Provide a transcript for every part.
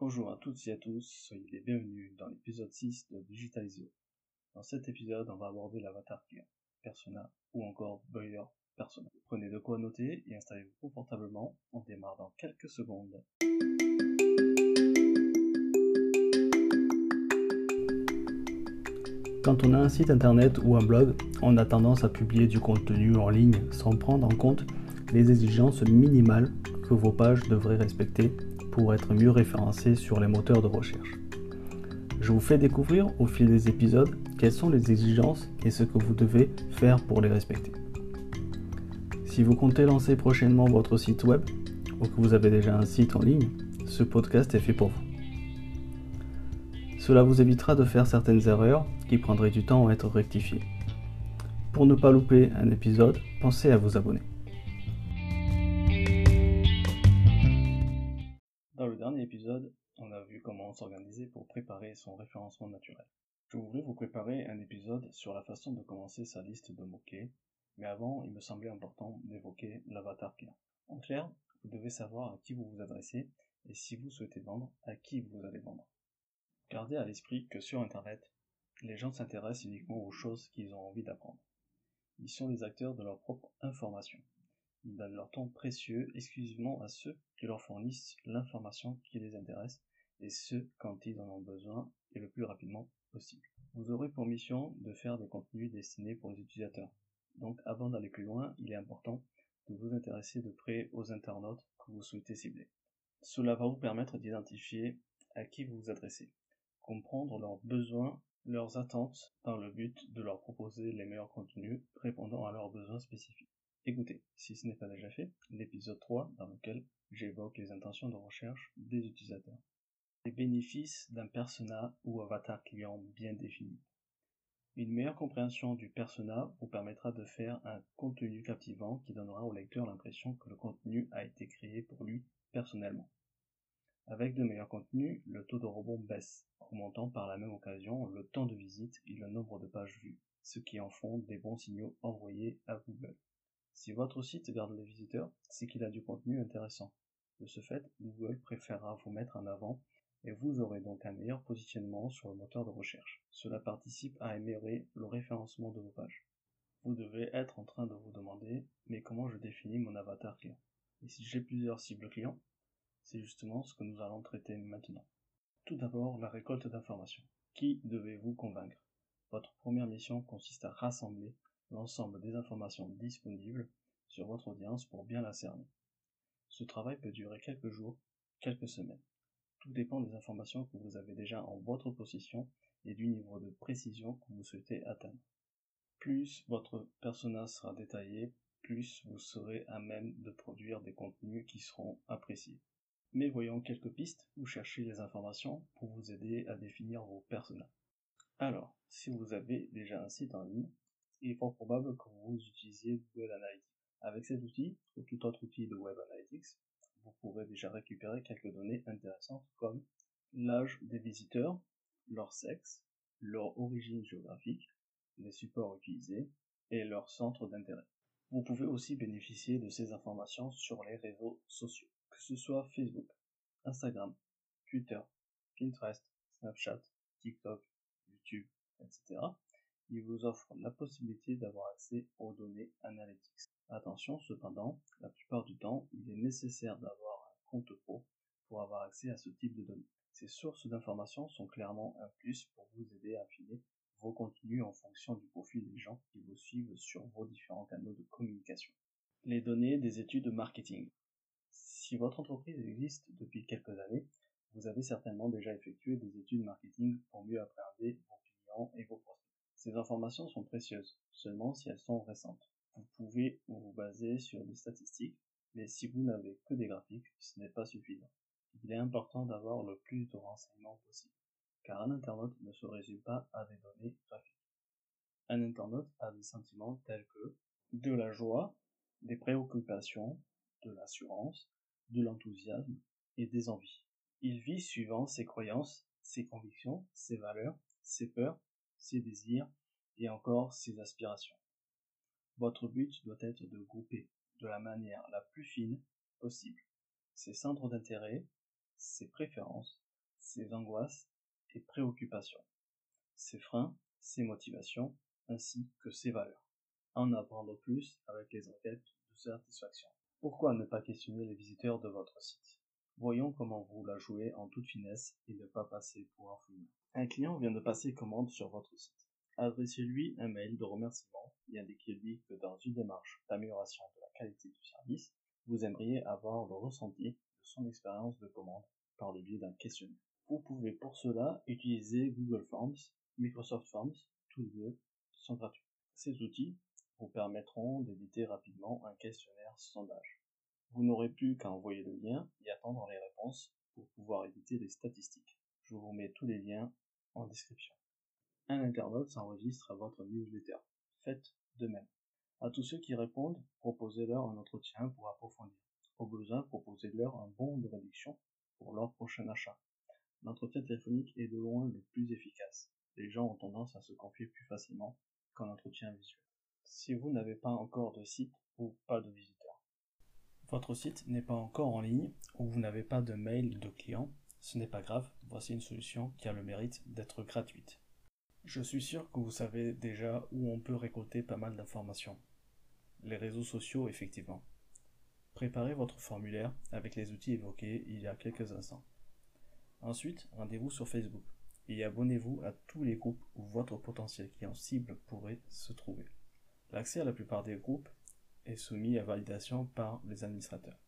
Bonjour à toutes et à tous, soyez les bienvenus dans l'épisode 6 de Digitalisio. Dans cet épisode, on va aborder l'avatar client, persona ou encore buyer persona. Prenez de quoi noter et installez-vous confortablement, on démarre dans quelques secondes. Quand on a un site internet ou un blog, on a tendance à publier du contenu en ligne sans prendre en compte les exigences minimales que vos pages devraient respecter pour être mieux référencées sur les moteurs de recherche. Je vous fais découvrir au fil des épisodes quelles sont les exigences et ce que vous devez faire pour les respecter. Si vous comptez lancer prochainement votre site web ou que vous avez déjà un site en ligne, ce podcast est fait pour vous. Cela vous évitera de faire certaines erreurs qui prendraient du temps à être rectifiées. Pour ne pas louper un épisode, pensez à vous abonner. Dernier épisode, on a vu comment s'organiser pour préparer son référencement naturel. Je voulais vous préparer un épisode sur la façon de commencer sa liste de mots-clés, mais avant, il me semblait important d'évoquer l'avatar client. En clair, vous devez savoir à qui vous vous adressez et si vous souhaitez vendre, à qui vous allez vendre. Gardez à l'esprit que sur Internet, les gens s'intéressent uniquement aux choses qu'ils ont envie d'apprendre. Ils sont les acteurs de leur propre information. Ils donnent leur temps précieux exclusivement à ceux qui leur fournissent l'information qui les intéresse et ce quand ils en ont besoin et le plus rapidement possible. Vous aurez pour mission de faire des contenus destinés pour les utilisateurs. Donc avant d'aller plus loin, il est important de vous intéresser de près aux internautes que vous souhaitez cibler. Cela va vous permettre d'identifier à qui vous vous adressez comprendre leurs besoins, leurs attentes, dans le but de leur proposer les meilleurs contenus répondant à leurs besoins spécifiques. Écoutez, si ce n'est pas déjà fait, l'épisode 3 dans lequel j'évoque les intentions de recherche des utilisateurs. Les bénéfices d'un persona ou avatar client bien défini. Une meilleure compréhension du persona vous permettra de faire un contenu captivant qui donnera au lecteur l'impression que le contenu a été créé pour lui personnellement. Avec de meilleurs contenus, le taux de rebond baisse, augmentant par la même occasion le temps de visite et le nombre de pages vues, ce qui en font des bons signaux envoyés à Google. Si votre site garde les visiteurs, c'est qu'il a du contenu intéressant. De ce fait, Google préférera vous mettre en avant et vous aurez donc un meilleur positionnement sur le moteur de recherche. Cela participe à améliorer le référencement de vos pages. Vous devez être en train de vous demander, mais comment je définis mon avatar client? Et si j'ai plusieurs cibles clients c'est justement ce que nous allons traiter maintenant. Tout d'abord, la récolte d'informations. Qui devez-vous convaincre? Votre première mission consiste à rassembler l'ensemble des informations disponibles sur votre audience pour bien la cerner. Ce travail peut durer quelques jours, quelques semaines. Tout dépend des informations que vous avez déjà en votre possession et du niveau de précision que vous souhaitez atteindre. Plus votre persona sera détaillé, plus vous serez à même de produire des contenus qui seront appréciés. Mais voyons quelques pistes où chercher les informations pour vous aider à définir vos personas. Alors, si vous avez déjà un site en ligne, il est fort probable que vous utilisiez Google Analytics. Avec cet outil, ou tout autre outil de Web Analytics, vous pourrez déjà récupérer quelques données intéressantes comme l'âge des visiteurs, leur sexe, leur origine géographique, les supports utilisés et leur centre d'intérêt. Vous pouvez aussi bénéficier de ces informations sur les réseaux sociaux que ce soit Facebook, Instagram, Twitter, Pinterest, Snapchat, TikTok, YouTube, etc., il vous offre la possibilité d'avoir accès aux données analytics. Attention cependant, la plupart du temps, il est nécessaire d'avoir un compte pro pour avoir accès à ce type de données. Ces sources d'informations sont clairement un plus pour vous aider à affiner vos contenus en fonction du profil des gens qui vous suivent sur vos différents canaux de communication. Les données des études marketing. Si votre entreprise existe depuis quelques années, vous avez certainement déjà effectué des études marketing pour mieux appréhender vos clients et vos prospects. Ces informations sont précieuses, seulement si elles sont récentes. Vous pouvez vous baser sur des statistiques, mais si vous n'avez que des graphiques, ce n'est pas suffisant. Il est important d'avoir le plus de renseignements possible, car un internaute ne se résume pas à des données graphiques. Un internaute a des sentiments tels que de la joie, des préoccupations, de l'assurance, de l'enthousiasme et des envies. Il vit suivant ses croyances, ses convictions, ses valeurs, ses peurs, ses désirs et encore ses aspirations. Votre but doit être de grouper de la manière la plus fine possible ses centres d'intérêt, ses préférences, ses angoisses et préoccupations, ses freins, ses motivations, ainsi que ses valeurs. En apprendre plus avec les enquêtes de satisfaction. Pourquoi ne pas questionner les visiteurs de votre site? Voyons comment vous la jouez en toute finesse et ne pas passer pour un fou. Un client vient de passer commande sur votre site. Adressez-lui un mail de remerciement et indiquez-lui que dans une démarche d'amélioration de la qualité du service, vous aimeriez avoir le ressenti de son expérience de commande par le biais d'un questionnaire. Vous pouvez pour cela utiliser Google Forms, Microsoft Forms, tous deux sont gratuits. Ces outils vous permettront d'éditer rapidement un questionnaire sondage. Vous n'aurez plus qu'à envoyer le lien et attendre les réponses pour pouvoir éditer les statistiques. Je vous mets tous les liens en description. Un internaute s'enregistre à votre newsletter. Faites de même. À tous ceux qui répondent, proposez-leur un entretien pour approfondir. Au besoin, proposez-leur un bon de réduction pour leur prochain achat. L'entretien téléphonique est de loin le plus efficace. Les gens ont tendance à se confier plus facilement qu'en entretien visuel. Si vous n'avez pas encore de site ou pas de visiteurs. Votre site n'est pas encore en ligne ou vous n'avez pas de mail de client, ce n'est pas grave, voici une solution qui a le mérite d'être gratuite. Je suis sûr que vous savez déjà où on peut récolter pas mal d'informations. Les réseaux sociaux, effectivement. Préparez votre formulaire avec les outils évoqués il y a quelques instants. Ensuite, rendez-vous sur Facebook et abonnez-vous à tous les groupes où votre potentiel client cible pourrait se trouver. L'accès à la plupart des groupes est soumis à validation par les administrateurs.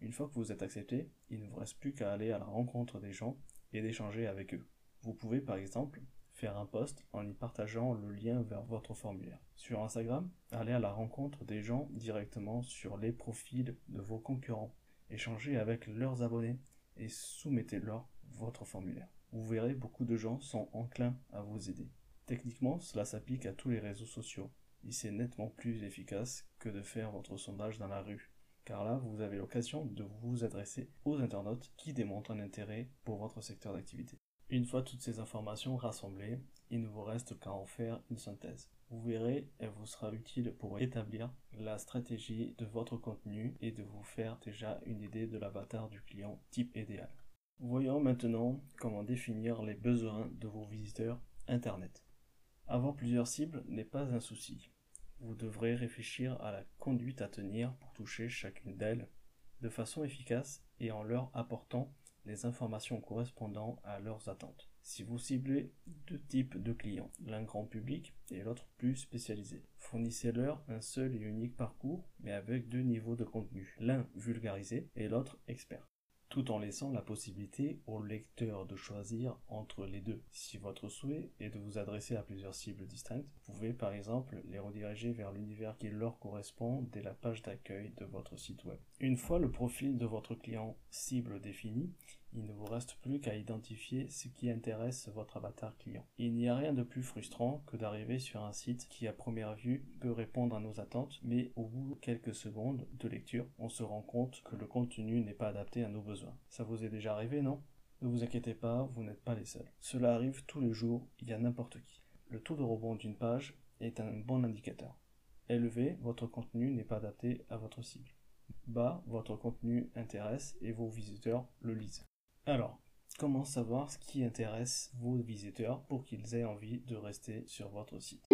Une fois que vous êtes accepté, il ne vous reste plus qu'à aller à la rencontre des gens et d'échanger avec eux. Vous pouvez par exemple faire un post en y partageant le lien vers votre formulaire. Sur Instagram, allez à la rencontre des gens directement sur les profils de vos concurrents. Échangez avec leurs abonnés et soumettez-leur votre formulaire. Vous verrez, beaucoup de gens sont enclins à vous aider. Techniquement, cela s'applique à tous les réseaux sociaux, et c'est nettement plus efficace que de faire votre sondage dans la rue, car là, vous avez l'occasion de vous adresser aux internautes qui démontrent un intérêt pour votre secteur d'activité. Une fois toutes ces informations rassemblées, il ne vous reste qu'à en faire une synthèse. Vous verrez, elle vous sera utile pour établir la stratégie de votre contenu et de vous faire déjà une idée de l'avatar du client type idéal. Voyons maintenant comment définir les besoins de vos visiteurs Internet. Avoir plusieurs cibles n'est pas un souci. Vous devrez réfléchir à la conduite à tenir pour toucher chacune d'elles de façon efficace et en leur apportant les informations correspondant à leurs attentes. Si vous ciblez deux types de clients, l'un grand public et l'autre plus spécialisé, fournissez-leur un seul et unique parcours, mais avec deux niveaux de contenu, l'un vulgarisé et l'autre expert tout en laissant la possibilité au lecteur de choisir entre les deux. Si votre souhait est de vous adresser à plusieurs cibles distinctes, vous pouvez par exemple les rediriger vers l'univers qui leur correspond dès la page d'accueil de votre site web. Une fois le profil de votre client cible défini, il ne vous reste plus qu'à identifier ce qui intéresse votre avatar client. Il n'y a rien de plus frustrant que d'arriver sur un site qui à première vue peut répondre à nos attentes, mais au bout de quelques secondes de lecture, on se rend compte que le contenu n'est pas adapté à nos besoins. Ça vous est déjà arrivé, non? Ne vous inquiétez pas, vous n'êtes pas les seuls. Cela arrive tous les jours, il y a n'importe qui. Le taux de rebond d'une page est un bon indicateur. Élevé, votre contenu n'est pas adapté à votre cible. Bas, votre contenu intéresse et vos visiteurs le lisent. Alors, comment savoir ce qui intéresse vos visiteurs pour qu'ils aient envie de rester sur votre site?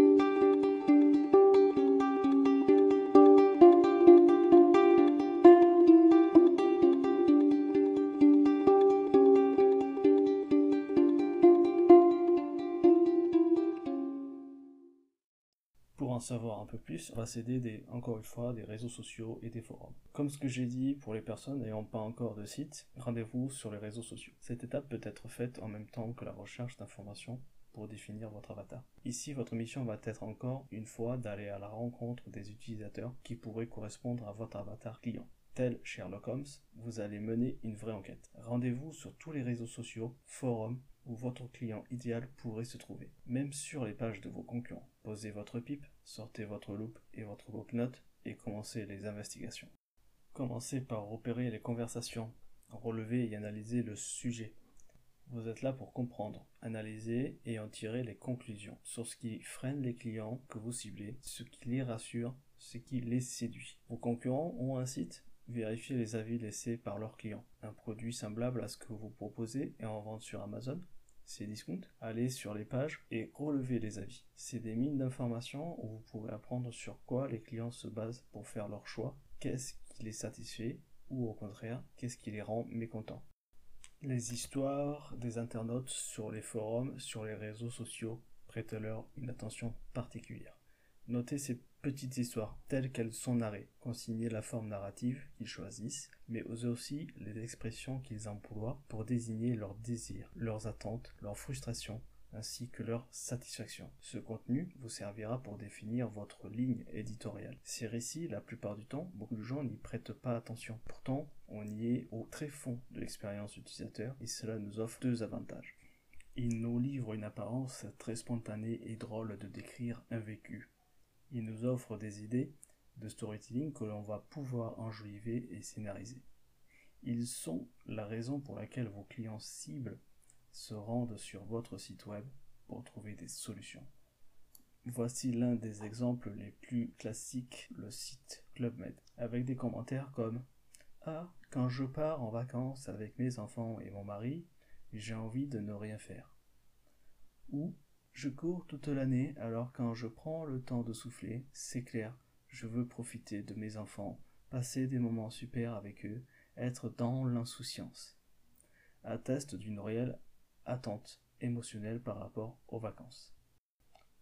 Savoir un peu plus, on va s'aider des, encore une fois, des réseaux sociaux et des forums. Comme ce que j'ai dit pour les personnes n'ayant pas encore de site, rendez-vous sur les réseaux sociaux. Cette étape peut être faite en même temps que la recherche d'informations pour définir votre avatar. Ici, votre mission va être encore une fois d'aller à la rencontre des utilisateurs qui pourraient correspondre à votre avatar client. Tel Sherlock Holmes, vous allez mener une vraie enquête. Rendez-vous sur tous les réseaux sociaux, forums, où votre client idéal pourrait se trouver, même sur les pages de vos concurrents. Posez votre pipe, sortez votre loupe et votre bloc-notes et commencez les investigations. Commencez par repérer les conversations, relever et analyser le sujet. Vous êtes là pour comprendre, analyser et en tirer les conclusions sur ce qui freine les clients que vous ciblez, ce qui les rassure, ce qui les séduit. Vos concurrents ont un site Vérifiez les avis laissés par leurs clients. Un produit semblable à ce que vous proposez est en vente sur Amazon. C'est discount. Allez sur les pages et relevez les avis. C'est des mines d'informations où vous pourrez apprendre sur quoi les clients se basent pour faire leur choix, qu'est-ce qui les satisfait ou au contraire, qu'est-ce qui les rend mécontents. Les histoires des internautes sur les forums, sur les réseaux sociaux, prêtez-leur une attention particulière. Notez ces petites histoires telles qu'elles sont narrées, consignez la forme narrative qu'ils choisissent, mais aussi les expressions qu'ils emploient pour désigner leurs désirs, leurs attentes, leurs frustrations, ainsi que leur satisfaction. Ce contenu vous servira pour définir votre ligne éditoriale. Ces récits, la plupart du temps, beaucoup de gens n'y prêtent pas attention. Pourtant, on y est au très fond de l'expérience utilisateur et cela nous offre deux avantages. Il nous livre une apparence très spontanée et drôle de décrire un vécu, il nous offre des idées de storytelling que l'on va pouvoir enjoliver et scénariser. Ils sont la raison pour laquelle vos clients cibles se rendent sur votre site web pour trouver des solutions. Voici l'un des exemples les plus classiques, le site ClubMed, avec des commentaires comme Ah, quand je pars en vacances avec mes enfants et mon mari, j'ai envie de ne rien faire. Ou je cours toute l'année, alors quand je prends le temps de souffler, c'est clair, je veux profiter de mes enfants, passer des moments super avec eux, être dans l'insouciance. Atteste d'une réelle attente émotionnelle par rapport aux vacances.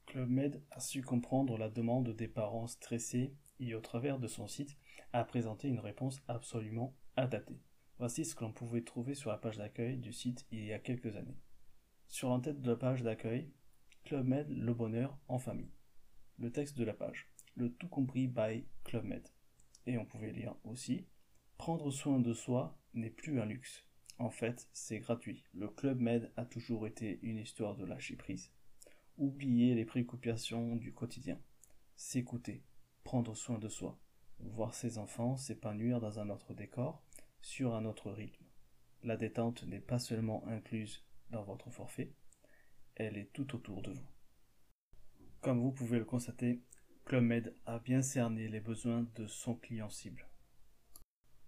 Club Med a su comprendre la demande des parents stressés et au travers de son site a présenté une réponse absolument adaptée. Voici ce que l'on pouvait trouver sur la page d'accueil du site il y a quelques années. Sur l'entête de la page d'accueil, Club Med, le bonheur en famille. Le texte de la page. Le tout compris by Club Med. Et on pouvait lire aussi Prendre soin de soi n'est plus un luxe. En fait, c'est gratuit. Le Club Med a toujours été une histoire de lâcher prise. Oublier les préoccupations du quotidien. S'écouter. Prendre soin de soi. Voir ses enfants s'épanouir dans un autre décor, sur un autre rythme. La détente n'est pas seulement incluse dans votre forfait, elle est tout autour de vous. Comme vous pouvez le constater, Club Med a bien cerné les besoins de son client cible.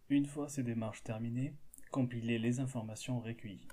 Une fois ces démarches terminées, compilez les informations recueillies.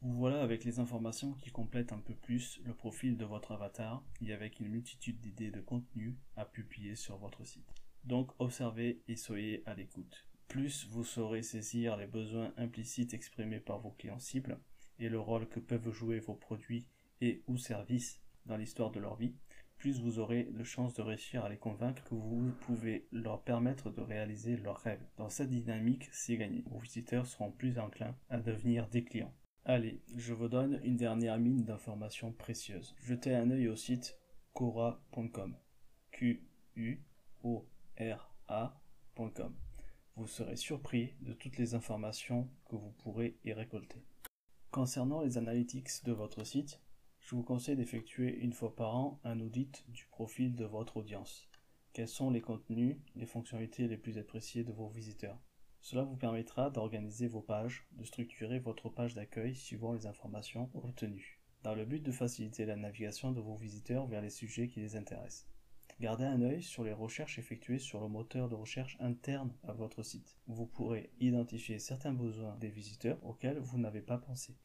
Vous voilà avec les informations qui complètent un peu plus le profil de votre avatar et avec une multitude d'idées de contenu à publier sur votre site. Donc observez et soyez à l'écoute. Plus vous saurez saisir les besoins implicites exprimés par vos clients cibles et le rôle que peuvent jouer vos produits et ou services dans l'histoire de leur vie, plus vous aurez de chances de réussir à les convaincre que vous pouvez leur permettre de réaliser leurs rêves. Dans cette dynamique, c'est gagné. Vos visiteurs seront plus enclins à devenir des clients. Allez, je vous donne une dernière mine d'informations précieuses. Jetez un œil au site cora.com. Q U O R. Vous serez surpris de toutes les informations que vous pourrez y récolter. Concernant les analytics de votre site, je vous conseille d'effectuer une fois par an un audit du profil de votre audience. Quels sont les contenus, les fonctionnalités les plus appréciées de vos visiteurs? Cela vous permettra d'organiser vos pages, de structurer votre page d'accueil suivant les informations retenues, dans le but de faciliter la navigation de vos visiteurs vers les sujets qui les intéressent. Gardez un œil sur les recherches effectuées sur le moteur de recherche interne à votre site. Vous pourrez identifier certains besoins des visiteurs auxquels vous n'avez pas pensé.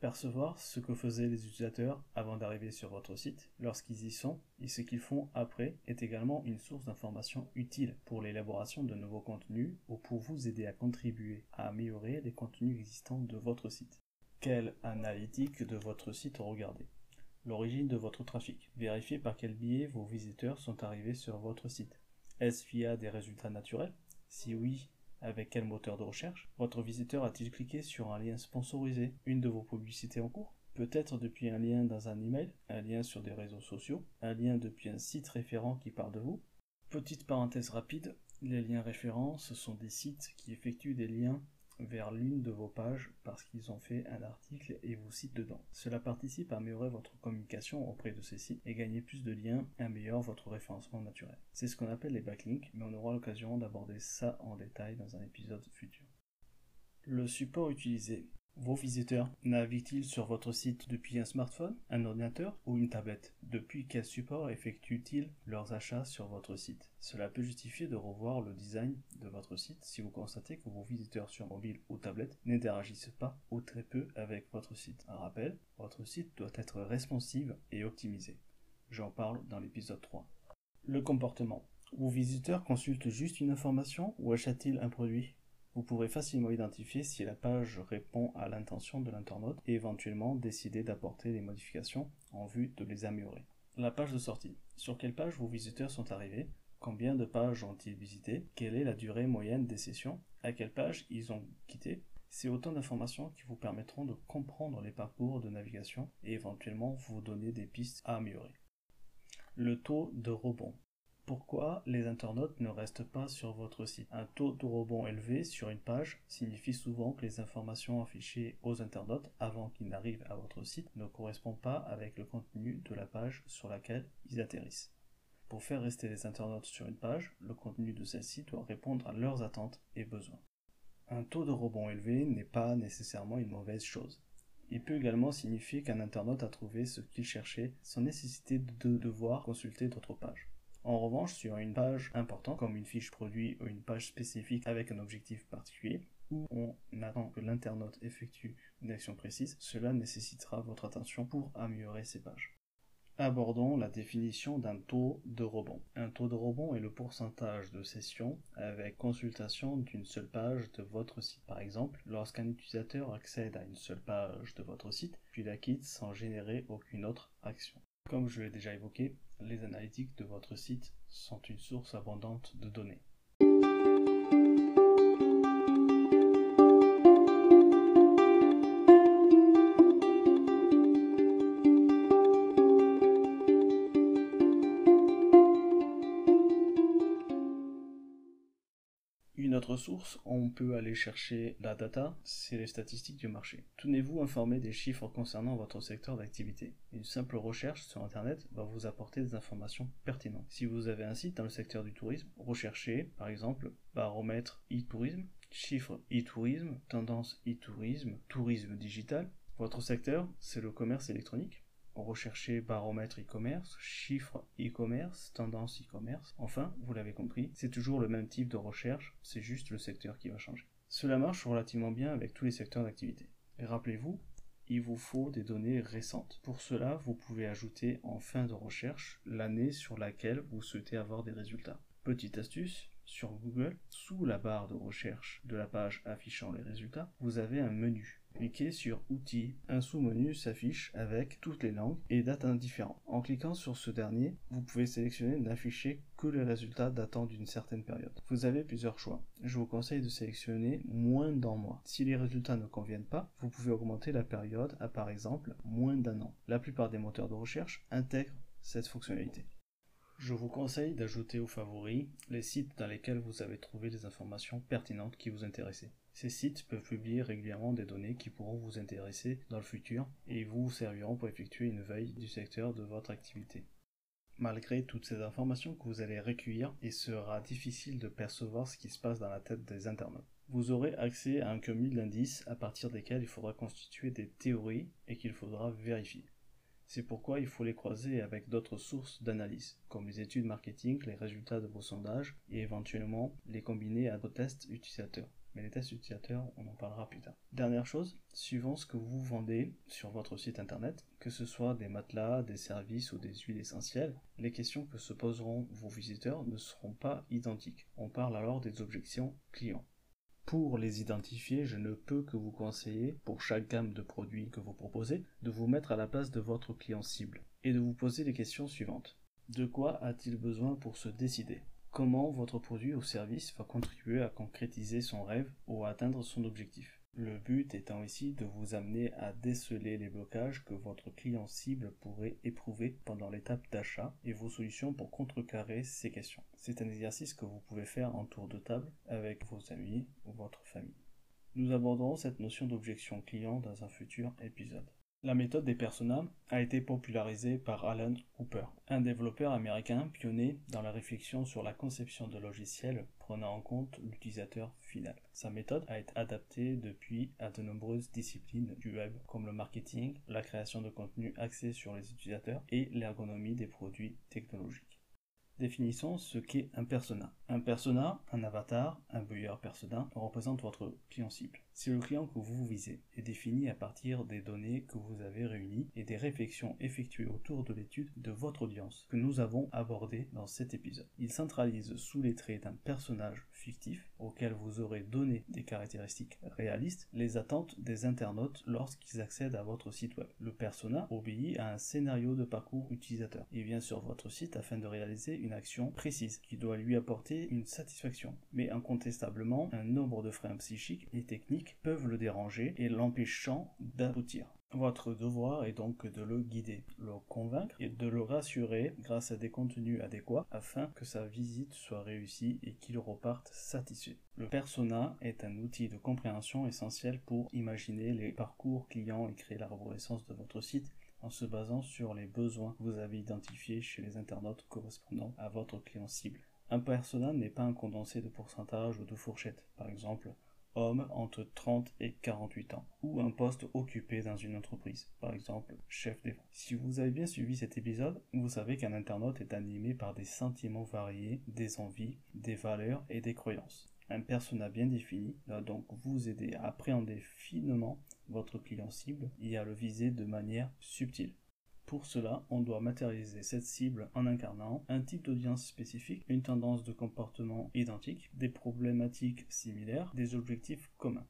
Percevoir ce que faisaient les utilisateurs avant d'arriver sur votre site, lorsqu'ils y sont, et ce qu'ils font après, est également une source d'information utile pour l'élaboration de nouveaux contenus ou pour vous aider à contribuer à améliorer les contenus existants de votre site. Quelle analytique de votre site regardez L'origine de votre trafic. Vérifiez par quel biais vos visiteurs sont arrivés sur votre site. Est-ce via des résultats naturels? Si oui, avec quel moteur de recherche Votre visiteur a-t-il cliqué sur un lien sponsorisé, une de vos publicités en cours? Peut-être depuis un lien dans un email, un lien sur des réseaux sociaux, un lien depuis un site référent qui parle de vous? Petite parenthèse rapide, les liens référents, ce sont des sites qui effectuent des liens vers l'une de vos pages parce qu'ils ont fait un article et vous citent dedans. Cela participe à améliorer votre communication auprès de ces sites et gagner plus de liens et améliorer votre référencement naturel. C'est ce qu'on appelle les backlinks, mais on aura l'occasion d'aborder ça en détail dans un épisode futur. Le support utilisé. Vos visiteurs naviguent-ils sur votre site depuis un smartphone, un ordinateur ou une tablette? Depuis quel support effectuent-ils leurs achats sur votre site? Cela peut justifier de revoir le design de votre site si vous constatez que vos visiteurs sur mobile ou tablette n'interagissent pas ou très peu avec votre site. Un rappel, votre site doit être responsive et optimisé. J'en parle dans l'épisode 3. Le comportement. Vos visiteurs consultent juste une information ou achètent-ils un produit? Vous pourrez facilement identifier si la page répond à l'intention de l'internaute et éventuellement décider d'apporter des modifications en vue de les améliorer. La page de sortie. Sur quelle page vos visiteurs sont arrivés? Combien de pages ont-ils visité? Quelle est la durée moyenne des sessions? À quelle page ils ont quitté? C'est autant d'informations qui vous permettront de comprendre les parcours de navigation et éventuellement vous donner des pistes à améliorer. Le taux de rebond. Pourquoi les internautes ne restent pas sur votre site? Un taux de rebond élevé sur une page signifie souvent que les informations affichées aux internautes avant qu'ils n'arrivent à votre site ne correspondent pas avec le contenu de la page sur laquelle ils atterrissent. Pour faire rester les internautes sur une page, le contenu de celle-ci doit répondre à leurs attentes et besoins. Un taux de rebond élevé n'est pas nécessairement une mauvaise chose. Il peut également signifier qu'un internaute a trouvé ce qu'il cherchait sans nécessiter de devoir consulter d'autres pages. En revanche, sur une page importante, comme une fiche produit ou une page spécifique avec un objectif particulier, où on attend que l'internaute effectue une action précise, cela nécessitera votre attention pour améliorer ces pages. Abordons la définition d'un taux de rebond. Un taux de rebond est le pourcentage de sessions avec consultation d'une seule page de votre site. Par exemple, lorsqu'un utilisateur accède à une seule page de votre site, puis la quitte sans générer aucune autre action. Comme je l'ai déjà évoqué, les analytiques de votre site sont une source abondante de données. On peut aller chercher la data, c'est les statistiques du marché. Tenez-vous informé des chiffres concernant votre secteur d'activité. Une simple recherche sur Internet va vous apporter des informations pertinentes. Si vous avez un site dans le secteur du tourisme, recherchez par exemple baromètre e-tourisme, chiffre e-tourisme, tendance e-tourisme, tourisme digital. Votre secteur, c'est le commerce électronique recherchez baromètre e-commerce, chiffre e-commerce, tendance e-commerce. Enfin, vous l'avez compris, c'est toujours le même type de recherche, c'est juste le secteur qui va changer. Cela marche relativement bien avec tous les secteurs d'activité. Rappelez-vous, il vous faut des données récentes. Pour cela, vous pouvez ajouter en fin de recherche l'année sur laquelle vous souhaitez avoir des résultats. Petite astuce, sur Google, sous la barre de recherche de la page affichant les résultats, vous avez un menu Cliquez sur Outils. Un sous-menu s'affiche avec toutes les langues et dates indifférentes. En cliquant sur ce dernier, vous pouvez sélectionner n'afficher que les résultats datant d'une certaine période. Vous avez plusieurs choix. Je vous conseille de sélectionner moins d'un mois. Si les résultats ne conviennent pas, vous pouvez augmenter la période à par exemple moins d'un an. La plupart des moteurs de recherche intègrent cette fonctionnalité. Je vous conseille d'ajouter aux favoris les sites dans lesquels vous avez trouvé des informations pertinentes qui vous intéressaient. Ces sites peuvent publier régulièrement des données qui pourront vous intéresser dans le futur et vous serviront pour effectuer une veille du secteur de votre activité. Malgré toutes ces informations que vous allez recueillir, il sera difficile de percevoir ce qui se passe dans la tête des internautes. Vous aurez accès à un cumul d'indices à partir desquels il faudra constituer des théories et qu'il faudra vérifier. C'est pourquoi il faut les croiser avec d'autres sources d'analyse, comme les études marketing, les résultats de vos sondages et éventuellement les combiner à vos tests utilisateurs mais les tests utilisateurs, on en parlera plus tard. Dernière chose, suivant ce que vous vendez sur votre site internet, que ce soit des matelas, des services ou des huiles essentielles, les questions que se poseront vos visiteurs ne seront pas identiques. On parle alors des objections clients. Pour les identifier, je ne peux que vous conseiller, pour chaque gamme de produits que vous proposez, de vous mettre à la place de votre client cible et de vous poser les questions suivantes. De quoi a-t-il besoin pour se décider? Comment votre produit ou service va contribuer à concrétiser son rêve ou à atteindre son objectif? Le but étant ici de vous amener à déceler les blocages que votre client cible pourrait éprouver pendant l'étape d'achat et vos solutions pour contrecarrer ces questions. C'est un exercice que vous pouvez faire en tour de table avec vos amis ou votre famille. Nous aborderons cette notion d'objection client dans un futur épisode. La méthode des personas a été popularisée par Alan Cooper, un développeur américain pionnier dans la réflexion sur la conception de logiciels prenant en compte l'utilisateur final. Sa méthode a été adaptée depuis à de nombreuses disciplines du web comme le marketing, la création de contenu axé sur les utilisateurs et l'ergonomie des produits technologiques. Définissons ce qu'est un persona. Un persona, un avatar, un buyer persona représente votre client cible. C'est le client que vous visez est défini à partir des données que vous avez réunies et des réflexions effectuées autour de l'étude de votre audience que nous avons abordé dans cet épisode. Il centralise sous les traits d'un personnage fictif auquel vous aurez donné des caractéristiques réalistes les attentes des internautes lorsqu'ils accèdent à votre site web. Le persona obéit à un scénario de parcours utilisateur. Il vient sur votre site afin de réaliser une action précise qui doit lui apporter une satisfaction. Mais incontestablement, un nombre de freins psychiques et techniques peuvent le déranger et l'empêchant d'aboutir. Votre devoir est donc de le guider, le convaincre et de le rassurer grâce à des contenus adéquats afin que sa visite soit réussie et qu'il reparte satisfait. Le persona est un outil de compréhension essentiel pour imaginer les parcours clients et créer la reconnaissance de votre site en se basant sur les besoins que vous avez identifiés chez les internautes correspondant à votre client cible. Un persona n'est pas un condensé de pourcentage ou de fourchette. Par exemple, homme entre 30 et 48 ans, ou un poste occupé dans une entreprise, par exemple chef des. Si vous avez bien suivi cet épisode, vous savez qu'un internaute est animé par des sentiments variés, des envies, des valeurs et des croyances. Un persona bien défini doit donc vous aider à appréhender finement votre client cible et à le viser de manière subtile. Pour cela, on doit matérialiser cette cible en incarnant un type d'audience spécifique, une tendance de comportement identique, des problématiques similaires, des objectifs communs.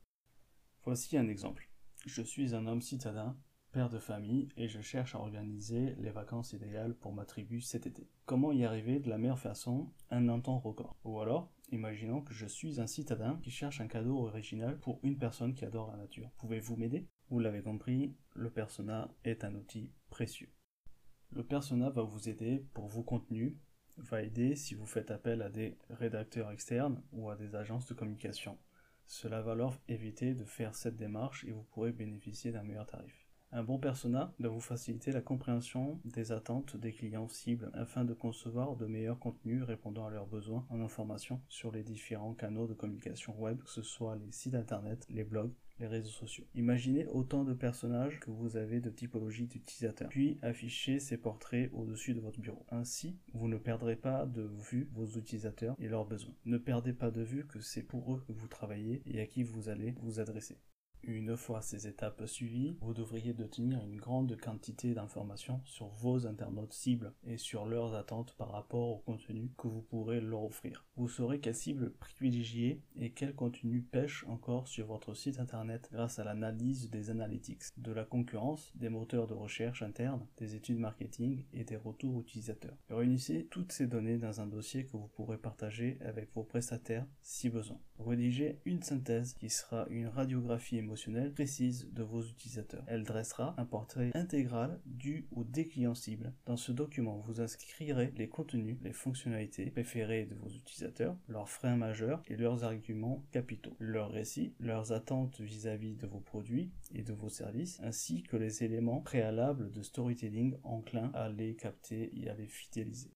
Voici un exemple. Je suis un homme citadin, père de famille, et je cherche à organiser les vacances idéales pour ma tribu cet été. Comment y arriver de la meilleure façon un temps record? Ou alors, imaginons que je suis un citadin qui cherche un cadeau original pour une personne qui adore la nature. Pouvez-vous m'aider? Vous l'avez compris, le persona est un outil Le persona va vous aider pour vos contenus, va aider si vous faites appel à des rédacteurs externes ou à des agences de communication. Cela va alors éviter de faire cette démarche et vous pourrez bénéficier d'un meilleur tarif. Un bon persona doit vous faciliter la compréhension des attentes des clients cibles afin de concevoir de meilleurs contenus répondant à leurs besoins en information sur les différents canaux de communication web, que ce soit les sites internet, les blogs, les réseaux sociaux. Imaginez autant de personnages que vous avez de typologies d'utilisateurs, puis affichez ces portraits au-dessus de votre bureau. Ainsi, vous ne perdrez pas de vue vos utilisateurs et leurs besoins. Ne perdez pas de vue que c'est pour eux que vous travaillez et à qui vous allez vous adresser. Une fois ces étapes suivies, vous devriez détenir une grande quantité d'informations sur vos internautes cibles et sur leurs attentes par rapport au contenu que vous pourrez leur offrir. Vous saurez quelle cible privilégier et quel contenu pêche encore sur votre site internet grâce à l'analyse des analytics, de la concurrence, des moteurs de recherche internes, des études marketing et des retours utilisateurs. Réunissez toutes ces données dans un dossier que vous pourrez partager avec vos prestataires si besoin. Rédigez une synthèse qui sera une radiographie émotionnelle précise de vos utilisateurs. Elle dressera un portrait intégral du ou des clients cibles. Dans ce document, vous inscrirez les contenus, les fonctionnalités préférées de vos utilisateurs, leurs freins majeurs et leurs arguments capitaux, leurs récits, leurs attentes vis-à-vis de vos produits et de vos services, ainsi que les éléments préalables de storytelling enclins à les capter et à les fidéliser.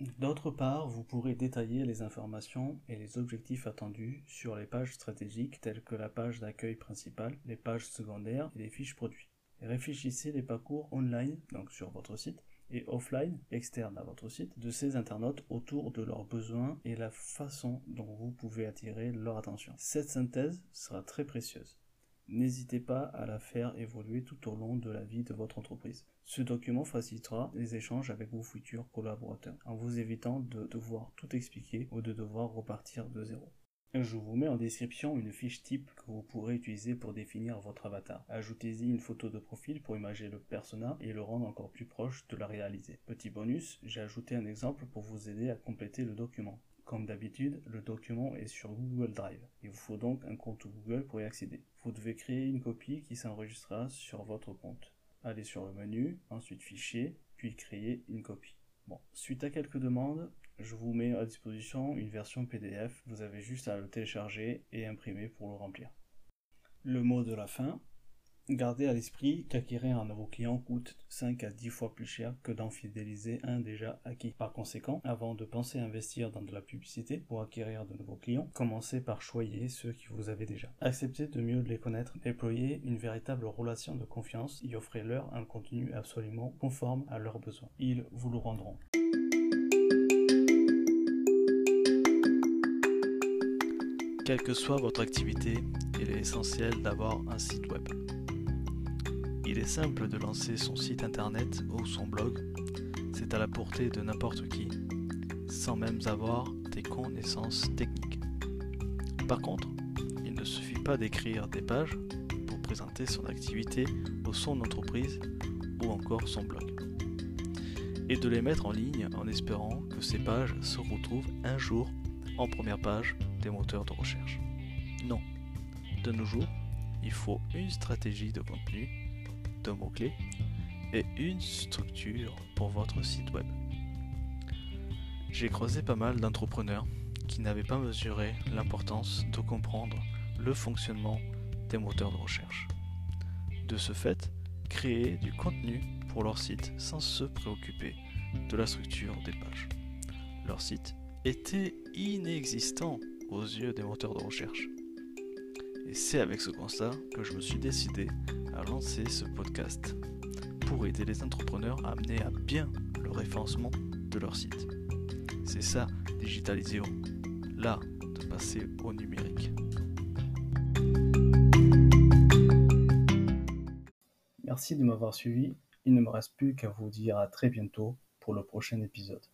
D'autre part, vous pourrez détailler les informations et les objectifs attendus sur les pages stratégiques telles que la page d'accueil principale, les pages secondaires et les fiches produits. réfléchissez les parcours online, donc sur votre site, et offline, externe à votre site, de ces internautes autour de leurs besoins et la façon dont vous pouvez attirer leur attention. Cette synthèse sera très précieuse. N'hésitez pas à la faire évoluer tout au long de la vie de votre entreprise. Ce document facilitera les échanges avec vos futurs collaborateurs en vous évitant de devoir tout expliquer ou de devoir repartir de zéro. Je vous mets en description une fiche type que vous pourrez utiliser pour définir votre avatar. Ajoutez-y une photo de profil pour imager le persona et le rendre encore plus proche de la réaliser. Petit bonus, j'ai ajouté un exemple pour vous aider à compléter le document. Comme d'habitude, le document est sur Google Drive. Il vous faut donc un compte Google pour y accéder. Vous devez créer une copie qui s'enregistrera sur votre compte. Allez sur le menu, ensuite Fichier, puis Créer une copie. Suite à quelques demandes, je vous mets à disposition une version PDF. Vous avez juste à le télécharger et imprimer pour le remplir. Le mot de la fin. Gardez à l'esprit qu'acquérir un nouveau client coûte 5 à 10 fois plus cher que d'en fidéliser un déjà acquis. Par conséquent, avant de penser à investir dans de la publicité pour acquérir de nouveaux clients, commencez par choyer ceux qui vous avez déjà. Acceptez de mieux les connaître, déployez une véritable relation de confiance et offrez-leur un contenu absolument conforme à leurs besoins. Ils vous le rendront. Quelle que soit votre activité, il est essentiel d'avoir un site web. Il est simple de lancer son site internet ou son blog, c'est à la portée de n'importe qui, sans même avoir des connaissances techniques. Par contre, il ne suffit pas d'écrire des pages pour présenter son activité ou son entreprise ou encore son blog. Et de les mettre en ligne en espérant que ces pages se retrouvent un jour en première page des moteurs de recherche. Non, de nos jours, il faut une stratégie de contenu, de mots-clés et une structure pour votre site web. J'ai croisé pas mal d'entrepreneurs qui n'avaient pas mesuré l'importance de comprendre le fonctionnement des moteurs de recherche. De ce fait, créer du contenu pour leur site sans se préoccuper de la structure des pages. Leur site était inexistant aux yeux des moteurs de recherche. Et c'est avec ce constat que je me suis décidé à lancer ce podcast pour aider les entrepreneurs à amener à bien le référencement de leur site. C'est ça, digitaliser, là, de passer au numérique. Merci de m'avoir suivi. Il ne me reste plus qu'à vous dire à très bientôt pour le prochain épisode.